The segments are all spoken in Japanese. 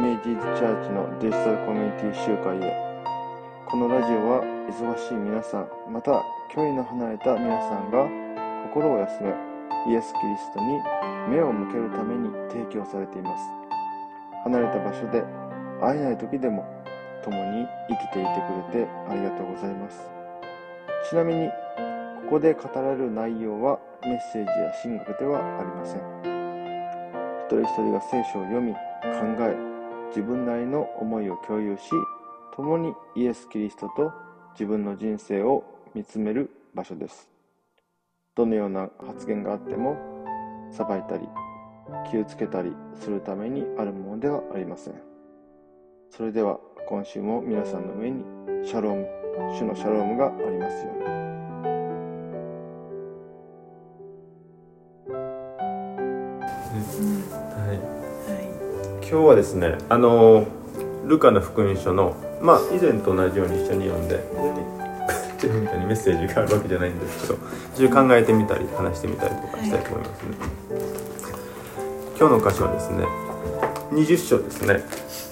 メージズチャーチのデジタルコミュニティ集会へ。このラジオは忙しい皆さんまた距離の離れた皆さんが心を休めイエス・キリストに目を向けるために提供されています。離れた場所で会えない時でも共に生きていてくれてありがとうございます。ちなみにここで語られる内容はメッセージや神学ではありません。一人一人が聖書を読み考え自分なりの思いを共有し共にイエス・キリストと自分の人生を見つめる場所です。どのような発言があっても裁いたり気をつけたりするためにあるものではありません。それでは今週も皆さんの上にシャローム主のシャロームがありますように。今日はですねあのルカの福音書のまあ以前と同じように一緒に読んで自分みたいにメッセージがあるわけじゃないんですけど一応考えてみたり話してみたりとかしたいと思いますね、今日の箇所はですね20章ですね。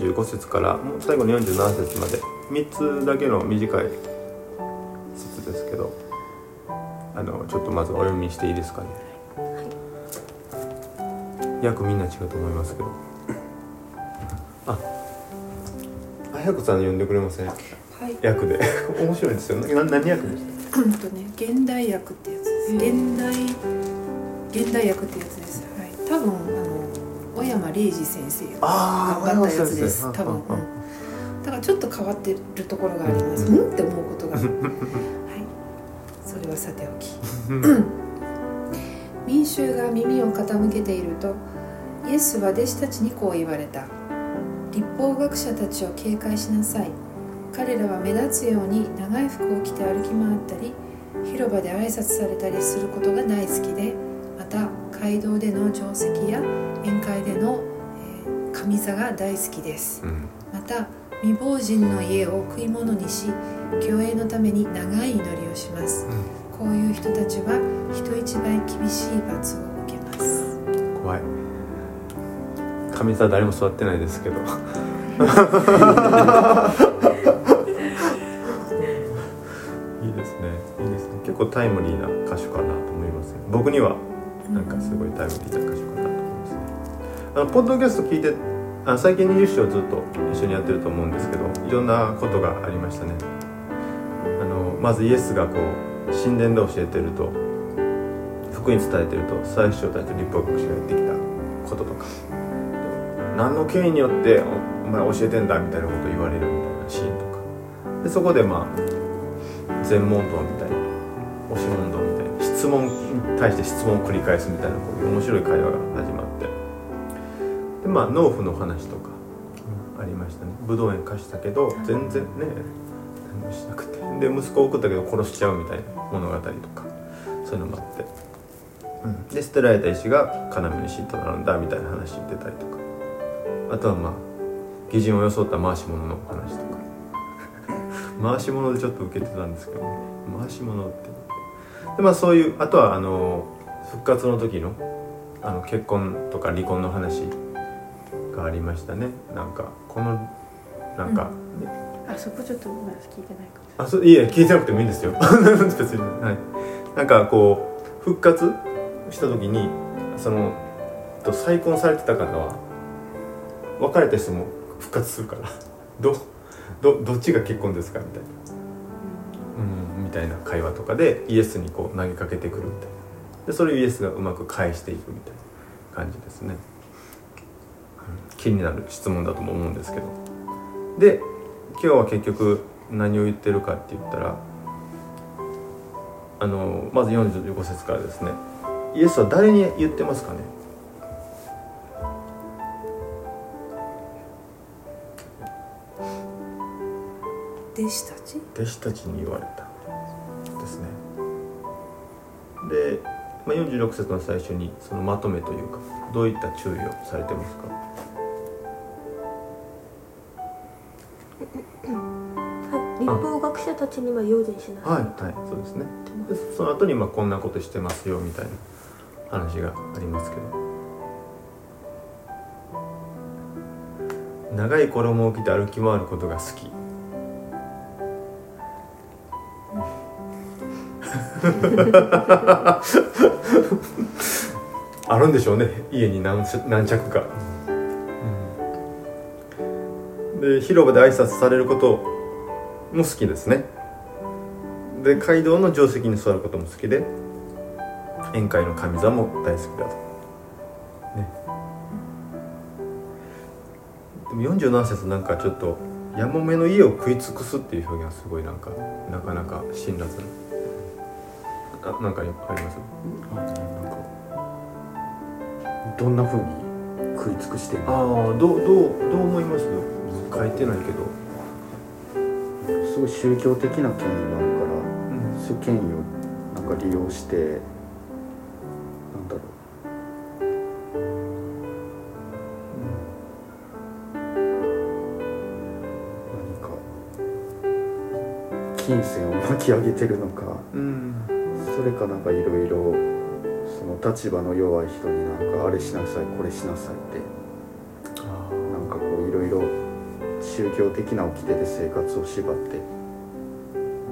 45節からもう最後の47節まで。3つだけの短い節ですけどあのちょっとまずお読みしていいですかね、約みんな違うと思いますけど。あ早くさん読んでくれません？はい。訳で。面白いですよな何訳でした？うんとね、現代訳ってやつです。現代現代訳ってやつ山礼二先生が頑張ったやつです。多分。だからちょっと変わってるところがあります。うんうん？って思うことが。はい。それはさておき。民衆が耳を傾けているとイエスは弟子たちにこう言われた立法学者たちを警戒しなさい彼らは目立つように長い服を着て歩き回ったり広場で挨拶されたりすることが大好きで街道での定石や宴会での、えー上座が大好きです。うん。また未亡人の家を食い物にし共栄のために長い祈りをします。こういう人たちは人一倍厳しい罰を受けます。怖い。上座誰も座ってないですけど。いいですね。いいですね。結構タイムリーな歌手かなと思います僕にはなんかすごいタイムリーな歌手かなと思いますねあのポッドキャスト聞いてあ最近20章ずっと一緒にやってると思うんですけどいろんなことがありましたね。あのまずイエスがこう神殿で教えてると福音伝えてると最初たち立法学者がやってきたこととか。何の権威によっておお前教えてんだみたいなこと言われるみたいなシーンとか。でそこでまあ全問答みたいな押し問答みたいな質問対して質問を繰り返すみたいなこういう面白い会話が始まって。でまあ農夫の話とかありましたね。武道園貸したけど全然ね何もしなくて。で息子を送ったけど殺しちゃうみたいな物語とかそういうのもあって。うん、で捨てられた石が要の石となんだみたいな話言ってたりとか。あとはまあ義人を装った回し物の話とか回し物でちょっと受けてたんですけどね回し物ってでまあそういうあとはあの復活の時のあの結婚とか離婚の話がありましたね。なんかこのなんか、あそこちょっと聞いてないかも。あそういえ聞いてなくてもいいんですよ。別にはい。なんかこう復活した時にそのと再婚されてた方は別れた人も復活するから。どどどっちが結婚ですかみたいな。うんみたいな会話とかでイエスにこう投げかけてくるみたいな。でそれをイエスがうまく返していくみたいな感じですね、うん気になる質問だとも思うんですけど。で今日は結局何を言ってるかって言ったらあのまず45節からですね。イエスは誰に言ってますかね？弟子たち？弟子たちに言われたまあ、46節の最初にそのまとめというかどういった注意をされてますか？はい、立法学者たちには用心しなさい。はいはいそうですね。でその後にまあこんなことしてますよみたいな話がありますけど。長い衣を着て歩き回ることが好き あるんでしょうね家に何何着か、で広場で挨拶されることも好きですね。で街道の定石に座ることも好きで宴会の神座も大好きだと、ね、でも47節なんかちょっと「やもめの家を食い尽くす」っていう表現がすごいなんかなかなか辛辣な。あなんかあります？なんか。どんな風に食い尽くしてるあの？あどうどうどう思います？書いてないけど、すごい宗教的な権威があるからうん。そういう権威をなんか利用してなんだろう。何か金銭を巻き上げてるのか。うんそれかなんかいろいろその立場の弱い人になんかあれしなさいこれしなさいってあなんかこういろいろ宗教的な掟で生活を縛って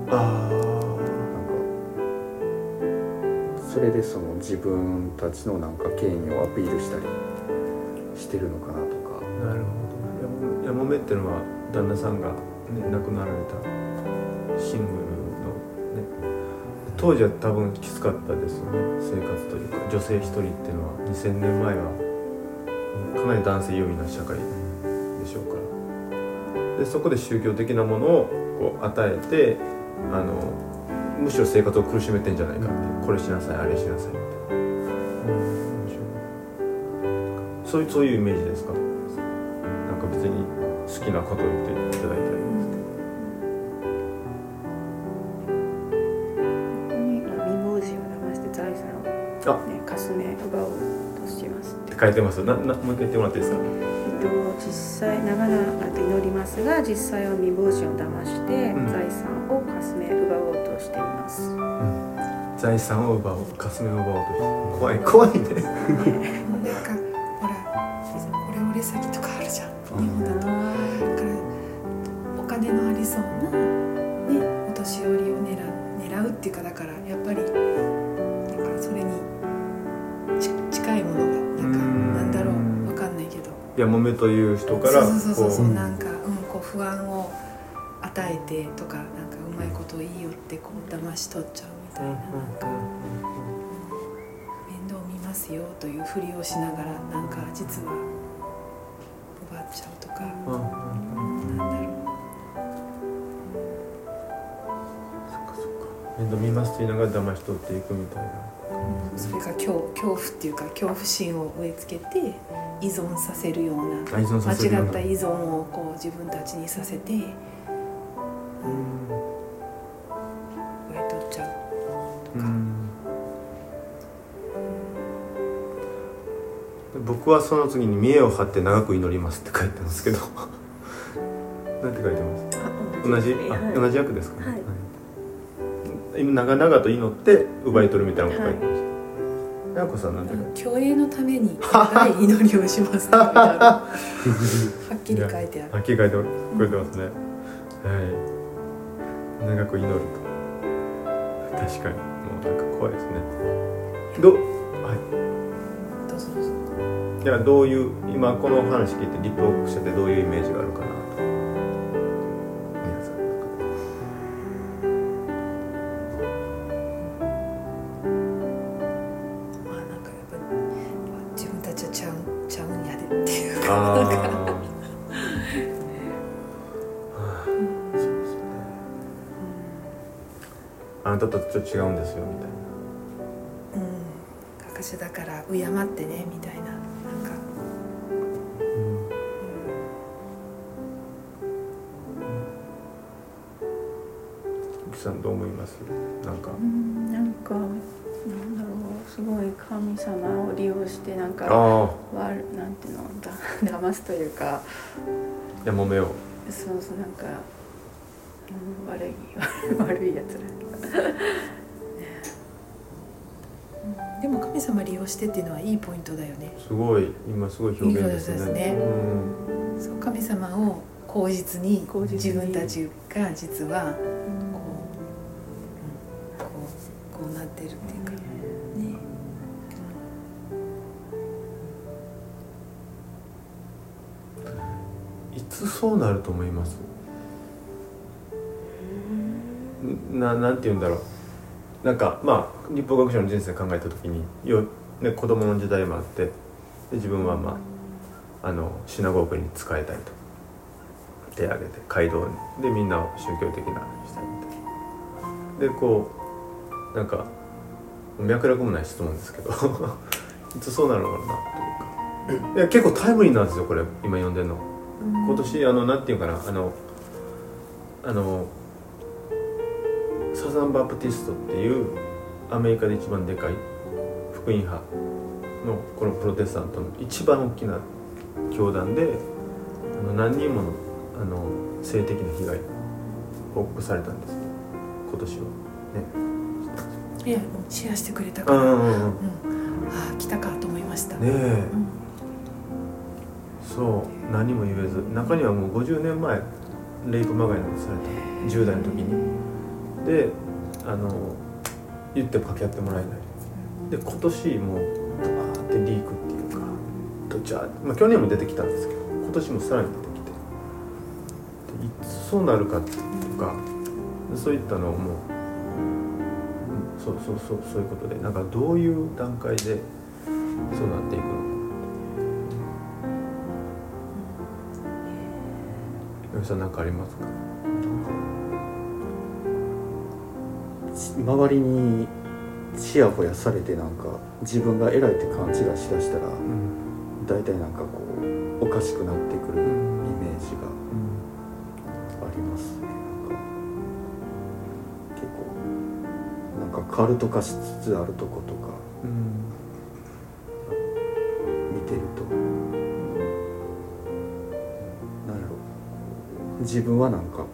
ああなんかそれでその自分たちのなんか権威をアピールしたりしてるのかなとか。なるほど。やもめっていうのは旦那さんが、ね、亡くなられたシングル当時は多分きつかったですよね生活というか女性一人っていうのは。2000年前はかなり男性優位な社会でしょうから。でそこで宗教的なものをこう与えてあのむしろ生活を苦しめてんじゃないかってこれしなさいあれしなさいみたい。な、そういうそういうイメージですか？なんか別に好きなこと言って。あね、かすめ奪おうとしますって。書いてます。ななもう一回言ってもらっていいですか？えっと、実際長々と祈りますが実際は未亡人を騙して、うん。財産をかすめ奪おうとしています。財産を奪おうかすめを奪おうとして。怖い怖いね やもめという人からそうそうそうそうなんか、うん、こう不安を与えてとかなんかうまいこと言いよってこう騙し取っちゃうみたいななんか。面倒見ますよというふりをしながらなんか実は奪っちゃうとか、うんうんなんだろう。そっかそっか。面倒見ますと言いながら騙し取っていくみたいな。それが恐恐怖っていうか恐怖心を植え付けて依存させるような間違った依存をこう自分たちにさせて植うんえ取っちゃうとか、うん。僕はその次に見栄を張って長く祈りますって書いてますけど。なんて書いてます？あ同じあ同じ役ですかね、はい。はい。長々と祈って奪い取るみたいなこと書いてます。やこさんなんて書いて競泳のために 長い祈りをしますはっきり書いてある。はっきり書いてくれてますね、はい。長く祈ると。確かに。もうなんか怖いですね。どはい。どうぞどうぞ。じゃあどういう今この話聞いて立法学者ってどういうイメージがあるかなかあなんかあそうですねあな。たとちょっと違うん。ですよみたいなうん。学者だから敬ってねみたいななん。かゆきさん。どう思いますなん。かうん。なん。かなん。だろうすごい神様を利用してなん。かああ騙すというか。やもめよそうそうなんか、うん、悪い 悪いやつらでも神様利用してっていうのはいいポイントだよね。すごい今すごい表現ですね。ですね。うん。そう神様を口実に口実に。自分たちが実はつそうなると思います。ななんて言うんだろう。なんかまあ立法学者の人生考えた時によ、ね、子供の時代もあってで自分はまああのシナゴーグに仕えたいと手挙げて街道にでみんなを宗教的なしたいみたいなでこうなんか脈絡もない質問ですけど いつそうなるのかなというか。いや結構タイムリーなんですよこれ今読んでるの。今年あのなんていうかなあのあのサザンバプティストっていうアメリカで一番でかい福音派のこのプロテスタントの一番大きな教団であの何人ものあの性的な被害報告されたんです。今年は。ね。いやシェアしてくれたうから、うんんうんうん。ああ来たかと思いました、ねえ。うんそう何も言えず中にはもう50年前レイプまがいなんてされた10代の時に。であの言っても掛け合ってもらえない。で今年もうドバーってリークっていうかどちゃ、まあ、去年も出てきたんですけど今年もさらに出てきて。いつそうなるかとかそういったのをもう、うんそうそうそうそういうことでなんかどういう段階でそうなっていくのか。よしさん何かありますか？周りにちやほやされてなんか自分が偉いって勘違いしだしたらうん。大体なんかこうおかしくなってくるイメージがありますね。なんか結構なんかカルト化しつつあるとことか自分はなんか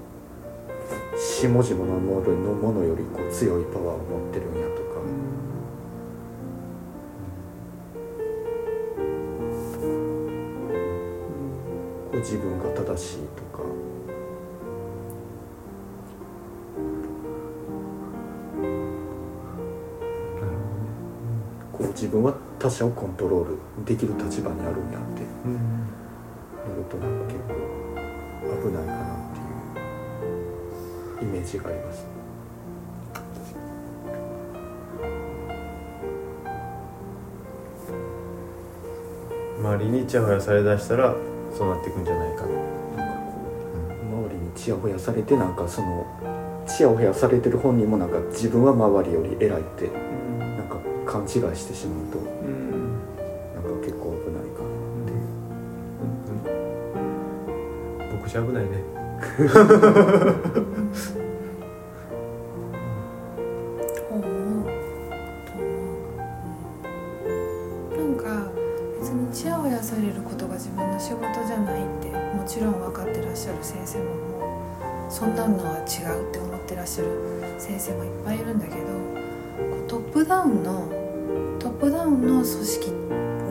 下々のもののものよりこう強いパワーを持ってるんやとか、こう自分が正しいとか。こう自分は他者をコントロールできる立場にあるんやって。うん。なるとなんか結構危ないかなっていうイメージがあります。周りにちやほやされだしたらそうなっていくんじゃないか。なん。かこう周りにちやほやされてなんかそのちやほやされてる本人もなんか自分は周りより偉いってなんか勘違いしてしまうとうんなんか結構危ないかなって。僕じゃ危ないね されることが自分の仕事じゃないってもちろん分かってらっしゃる先生ももうそんなのは違うって思ってらっしゃる先生もいっぱいいるんだけどトップダウンのトップダウンの組織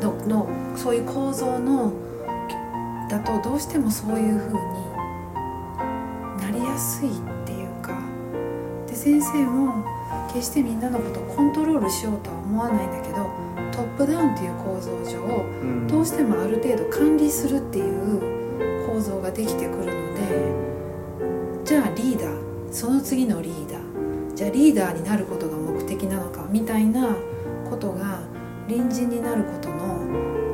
ののそういう構造のだとどうしてもそういう風になりやすいっていうかで先生も決してみんなのことをコントロールしようとは思わないんだけどップダウンっていう構造上うん。どうしてもある程度管理するっていう構造ができてくるのでじゃあリーダーその次のリーダーじゃあリーダーになることが目的なのかみたいなことが隣人になることの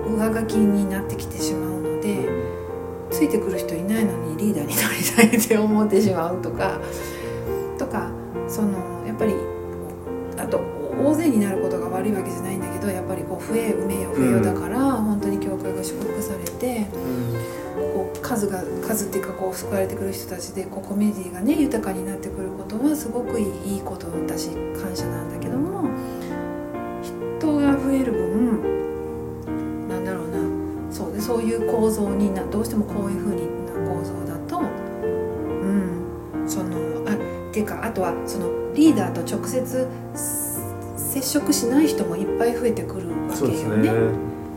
上書きになってきてしまうのでついてくる人いないのにリーダーになりたいって思ってしまうとかとかその大勢になることが悪いわけじゃないんだけどやっぱりこう増え埋めよ増えよだから、本当に教会が祝福されてこう数が数っていうかこう救われてくる人たちでこうコメディがね豊かになってくることはすごくいいいいことだし感謝なんだけども人が増える分なんだろうな。そうでそういう構造になどうしてもこういうふうにな構造だとうん。そのあっていうかあとはそのリーダーと直接接触しない人もいっぱい増えてくるわそうですけよね。ね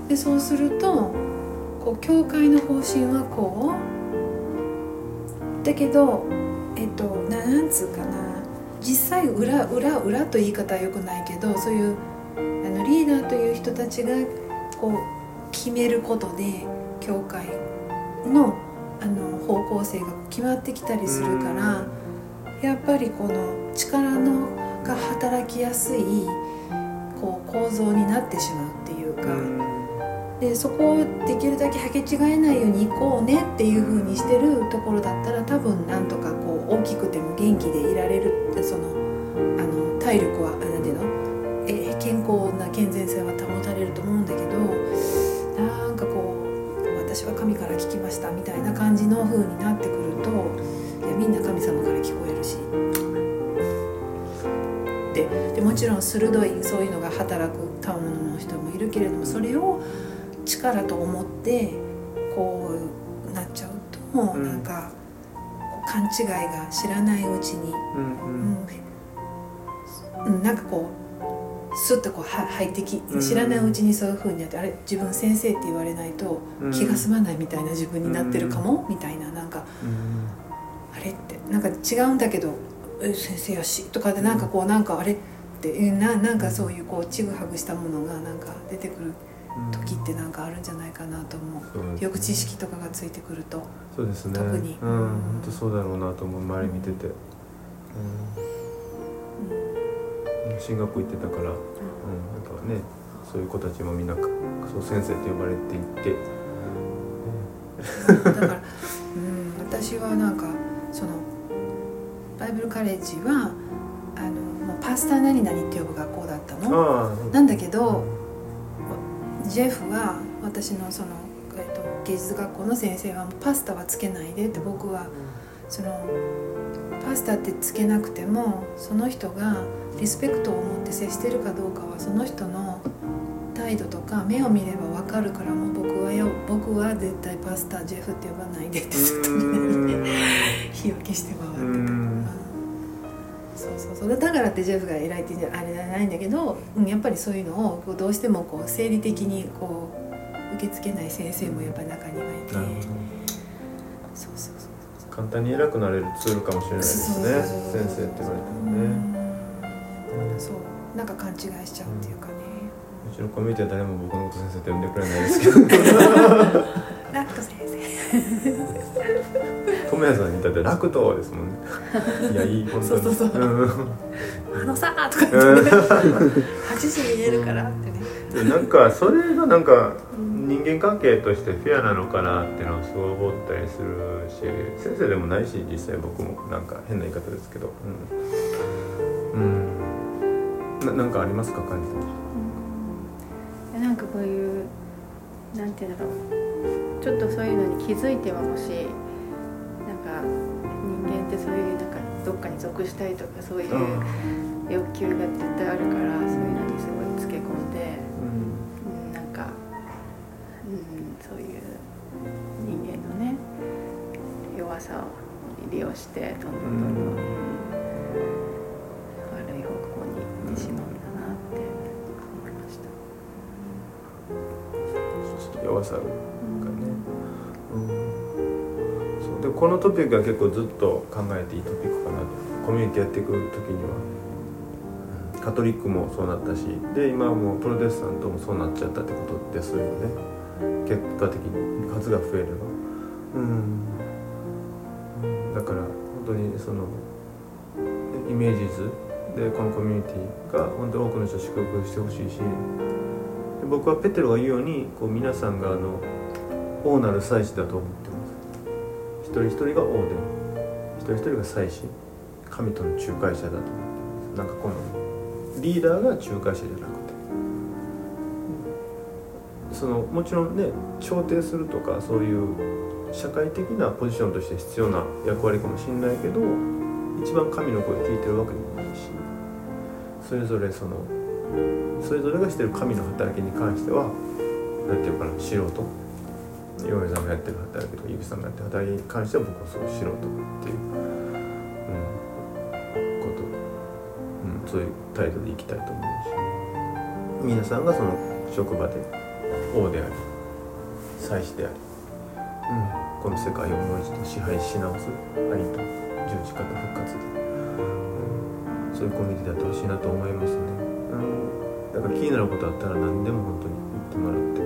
でそうするとこう教会の方針はこう。だけどえっとななんつうかな。実際裏裏裏と言い方はよくないけどそういうあのリーダーという人たちがこう決めることで教会のあの方向性が決まってきたりするからやっぱりこの力のが働きやすいこう構造になってしまうっていうか。でそこをできるだけ履き違えないように行こうねっていう風にしてるところだったら多分なんとかこう大きくても元気でいられるってそのあの体力はあなんていうの？え健康な健全性は保たれると思うんだけどなんかこう私は神から聞きましたみたいな感じの風になってくるといやみんな神様から聞こえるし。ででもちろん鋭いそういうのが働く賜物の人もいるけれどもそれを力と思ってこうなっちゃうと、うんなんか勘違いが知らないうちに、うんうん。うん。なんかこうスッとこうは入ってきうん知らないうちにそういう風になって、あれ自分先生って言われないとうん。気が済まないみたいな自分になってるかも、みたいななんかあれってなんか違うんだけどえ先生やしとかでなんかこうなんかあれってえななんかそういうこうちぐはぐしたものがなんか出てくる時ってなんかあるんじゃないかなと思う。そうね。よく知識とかがついてくるとそうですね。特に。うん本当そうだろうなと思う周り見てて、うん、進学校行ってたから、うん、やっぱねそういう子たちもみんなそう先生って呼ばれていって、だから、うん、私はなんかそのバイブルカレッジはあのもうパスタ何々って呼ぶ学校だったの。ああなんだけどジェフは私のその、えっと、芸術学校の先生はもうパスタはつけないでって僕はそのパスタってつけなくてもその人がリスペクトを持って接してるかどうかはその人の態度とか目を見れば分かるからもう僕はよ僕は絶対パスタジェフって呼ばないでってずっとね日焼けして回ってた。うんそう。だからってジェフが偉いってあれじゃないんだけど、うん、やっぱりそういうのをこうどうしてもこう生理的にこう受け付けない先生もやっぱり中にはいて、そうそうそうど簡単に偉くなれるツールかもしれないですね。先生って言われてもね。うん。そう。なんか勘違いしちゃうっていうかね、うちのコミュニティは誰も僕のこと先生って呼んでくれないですけど。ラック先生友也さんに至って楽とですもんねいやいい本当にそうそうそうあのさーとか言ってね8時見えるからってねなんかそれがなんか人間関係としてフェアなのかなっていうのはすごい思ったりするし先生でもないし実際僕もなんか変な言い方ですけどうん、うん、ななんかありますか感じたうんなんかこういうなんていうんだろうちょっとそういうのに気づいてはほしいくしたいとかそういう欲求が絶対あるからそういうのにすごいつけ込んで、うん、なんか、うん、そういう人間のね弱さを利用してどんどんどんどん、ん、悪い方向に行ってしまうんだなって思いました。そ弱さがこのトピックは結構ずっと考えていいトピックかなと。コミュニティやっていく時には、カトリックもそうなったし。で今はもうプロテスタントもそうなっちゃったってことですよね。結果的に。数が増えれば。うん。だから本当にそのイメージ図。でこのコミュニティが本当に多くの人を祝福してほしいし。僕はペテロが言うようにこう皆さんがあの王なる祭司だと思って人一人が王で一人一人が祭司神との仲介者だと思ってます。なんかこのリーダーが仲介者じゃなくて。そのもちろんね調停するとかそういう社会的なポジションとして必要な役割かもしれないけど一番神の声聞いてるわけでもないしそれぞれそのそれぞれがしてる神の働きに関しては何て言うかな素人岩井さん。がやってる働きとかゆきさん。がやってる働きに関しては僕はすごい素人っていう、うん、こと、うん、そういう態度でいきたいと思うし皆さん。がその職場で王であり祭司であり、うん、この世界をもう一度支配し直す愛と十字架と復活で、うん、そういうコミュニティでやってほしいなと思いますね、うん、だから気になることあったら何でも本当に言ってもらって。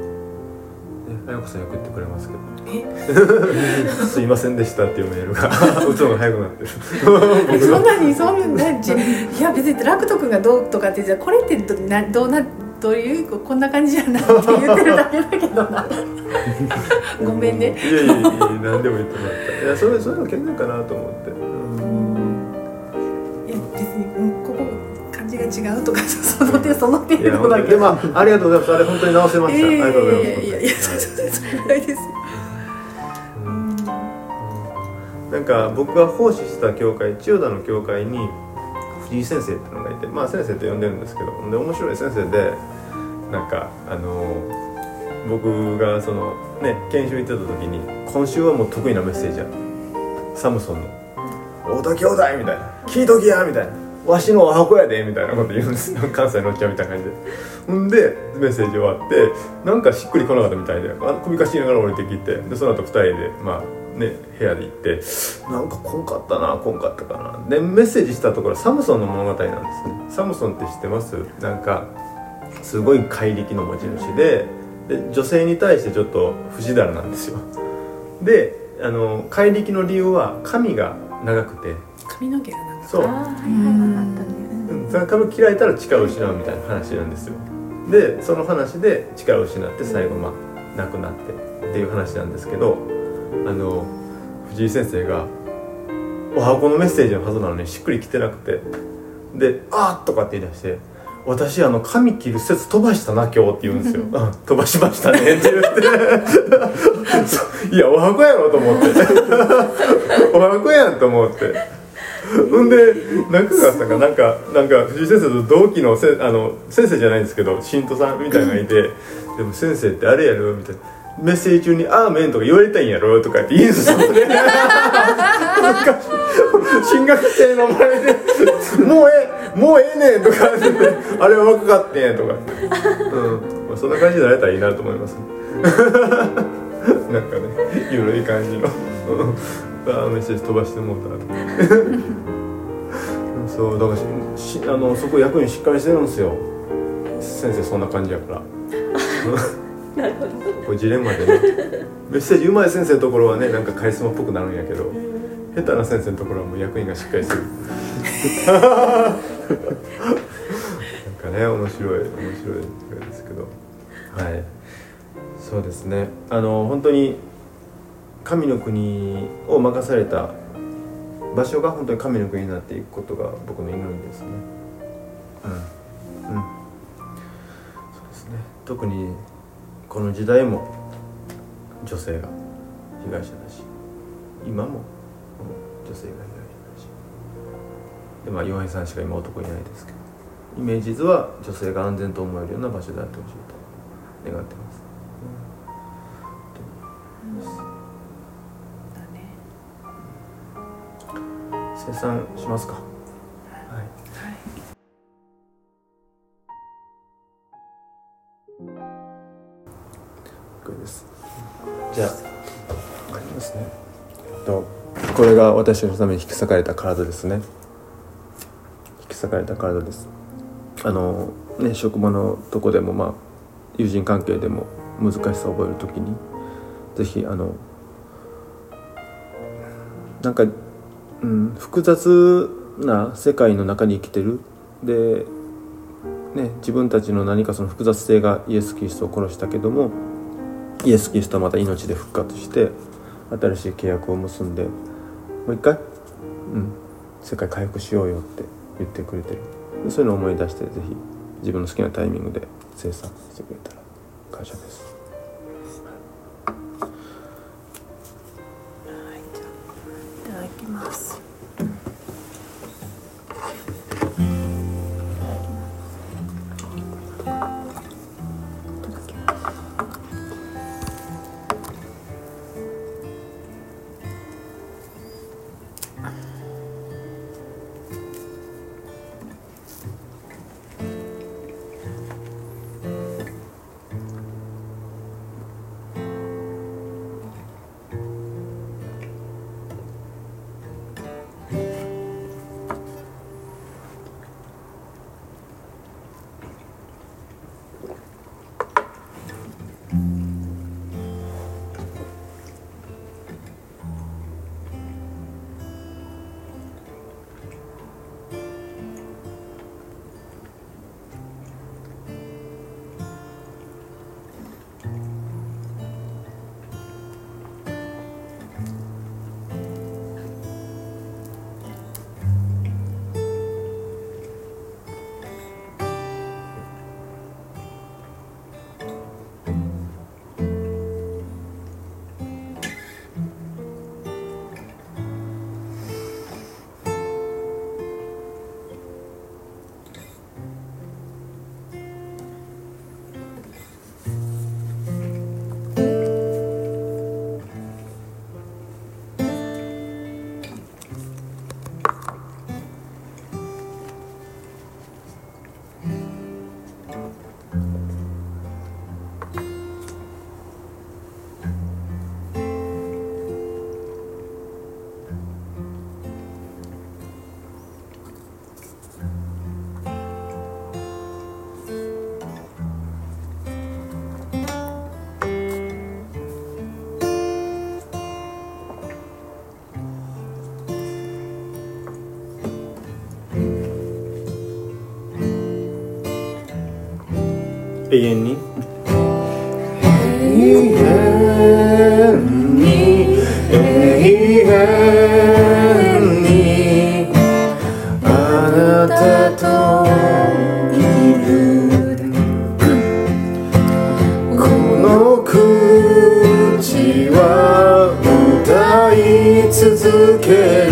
ね、あやこさんよく言ってくれますけど。すいませんでしたっていうメールが。打つのが早くなってる。そんなにそんなじいや別に楽人君がどうとかってじゃあこれってどなどうなどういうこんな感じじゃないって言ってるだけだけどな。ごめんね。いやいやいや何でも言ってもらった。いやそれそういうの健全かなと思っ違うとか その手その程度だけ本当にでもありがとうございます。あれ本当に直せました、ありがとうございます。いやいやいやそれぐらいです。なんか僕が奉仕した教会千代田の教会に藤井先生っていうのがいてまあ先生と呼んでるんですけどで面白い先生でなんかあの僕がそのね研修行ってた時に今週はもう得意なメッセージやサムソンの「太田兄弟」みたいな「聞いときや」みたいな「わしのお箱やで」みたいなこと言うんです関西のおっちゃんみたいな感じで。ほんでメッセージ終わってなんかしっくりこなかったみたいであ首かしながら降りてきてでその後二人でまあね部屋で行ってなんかこんかったなこんかったかな。でメッセージしたところサムソンの物語なんですね。サムソンって知ってます？なんかすごい怪力の持ち主でで女性に対してちょっと不死だらなんですよ。であの怪力の理由は髪が長くて。髪の毛がそう。はいはいはいあったねうん。その髪切られたら力を失うみたいな話なんですよ。でその話で力を失って最後まあ亡くなってっていう話なんですけどあの藤井先生がお箱のメッセージのはずなのにしっくりきてなくてで「あっ!」とかって言い出して「私あの髪切る説飛ばしたな今日」って言うんですよ「うん。飛ばしましたね」って言って。いやお箱やろと思って。お箱やんと思ってほんで中川さんがなんかなんか藤井先生と同期のせあの先生じゃないんですけど信徒さんみたいなのがいて「でも先生ってあれやろ」みたいな。メッセージ中に「あーめん」とか言われたいんやろとかって言うんですよね。なんか進学生の前で「もうええもうええねん」とか「あれは若かってん」とか、うん。まあ、そんな感じになれたらいいなと思います。なんかねゆるい感じの。あーメッセージ飛ばしてもうた そうだからししあのそこ役員しっかりしてるんですよ。先生そんな感じやから。なるほど。これジレンマでね。メッセージうまい先生のところはねなんかカリスマっぽくなるんやけど下手な先生のところはもう役員がしっかりする。なんかね面白い面白いですけど。はい。そうですね。あの本当に神の国を任された場所が本当に神の国になっていくことが僕の祈りですね。うん。うん。そうですね。特にこの時代も女性が被害者だし今も女性が被害者だし。でまあ洋平さんしか今男いないですけどイメージ図は女性が安全と思えるような場所であってほしいと願ってます、生産しますか。はい。これです。じゃあ。ありますね。と。これが私のために引き裂かれた体ですね。引き裂かれた体です。あのね職場のとこでもまあ友人関係でも難しさを覚えるときにぜひあのなんか、うん、複雑な世界の中に生きてる。で、ね、自分たちの何かその複雑性がイエス・キリストを殺したけどもイエス・キリストはまた命で復活して新しい契約を結んでもう一回、うん、世界回復しようよって言ってくれてる。そういうのを思い出してぜひ自分の好きなタイミングで生産してくれたら感謝です。永遠に？永遠にあなたと生きるこの口は歌い続け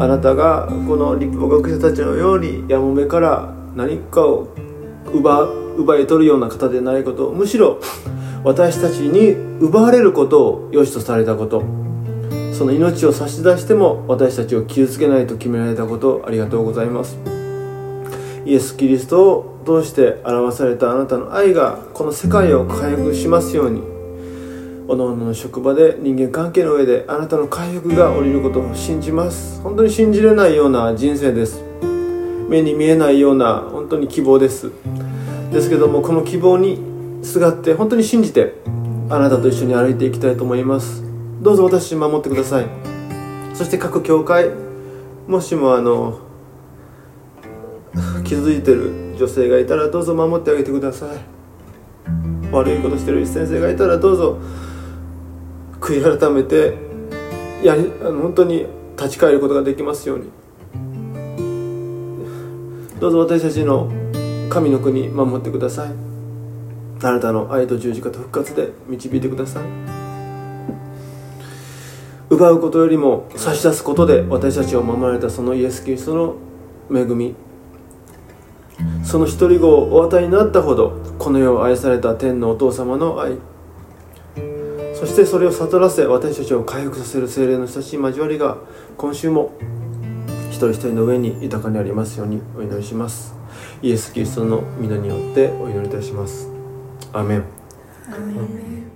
あなたがこの立法学者たちのようにやもめから何かを奪奪い取るような方でないことむしろ私たちに奪われることを良しとされたことその命を差し出しても私たちを傷つけないと決められたことありがとうございます。イエス・キリストを通して表されたあなたの愛がこの世界を回復しますように。おのおのの職場で人間関係の上であなたの回復が降りることを信じます。本当に信じれないような人生です。目に見えないような本当に希望です。ですけどもこの希望にすがって本当に信じてあなたと一緒に歩いていきたいと思います。どうぞ私守ってください。そして各教会もしもあの気づいてる女性がいたらどうぞ守ってあげてください。悪いことしてる先生がいたらどうぞ悔い改めてやりあの本当に立ち返ることができますように。どうぞ私たちの神の国守ってください。あなたの愛と十字架と復活で導いてください。奪うことよりも差し出すことで私たちを守られたそのイエス・キリストの恵み。その一人子をお与えになったほどこの世を愛された天のお父様の愛。そしてそれを悟らせ私たちを回復させる精霊の親しい交わりが今週も一人一人の上に豊かにありますようにお祈りします。イエス・キリストの皆によってお祈りいたします。アメン。アーメン。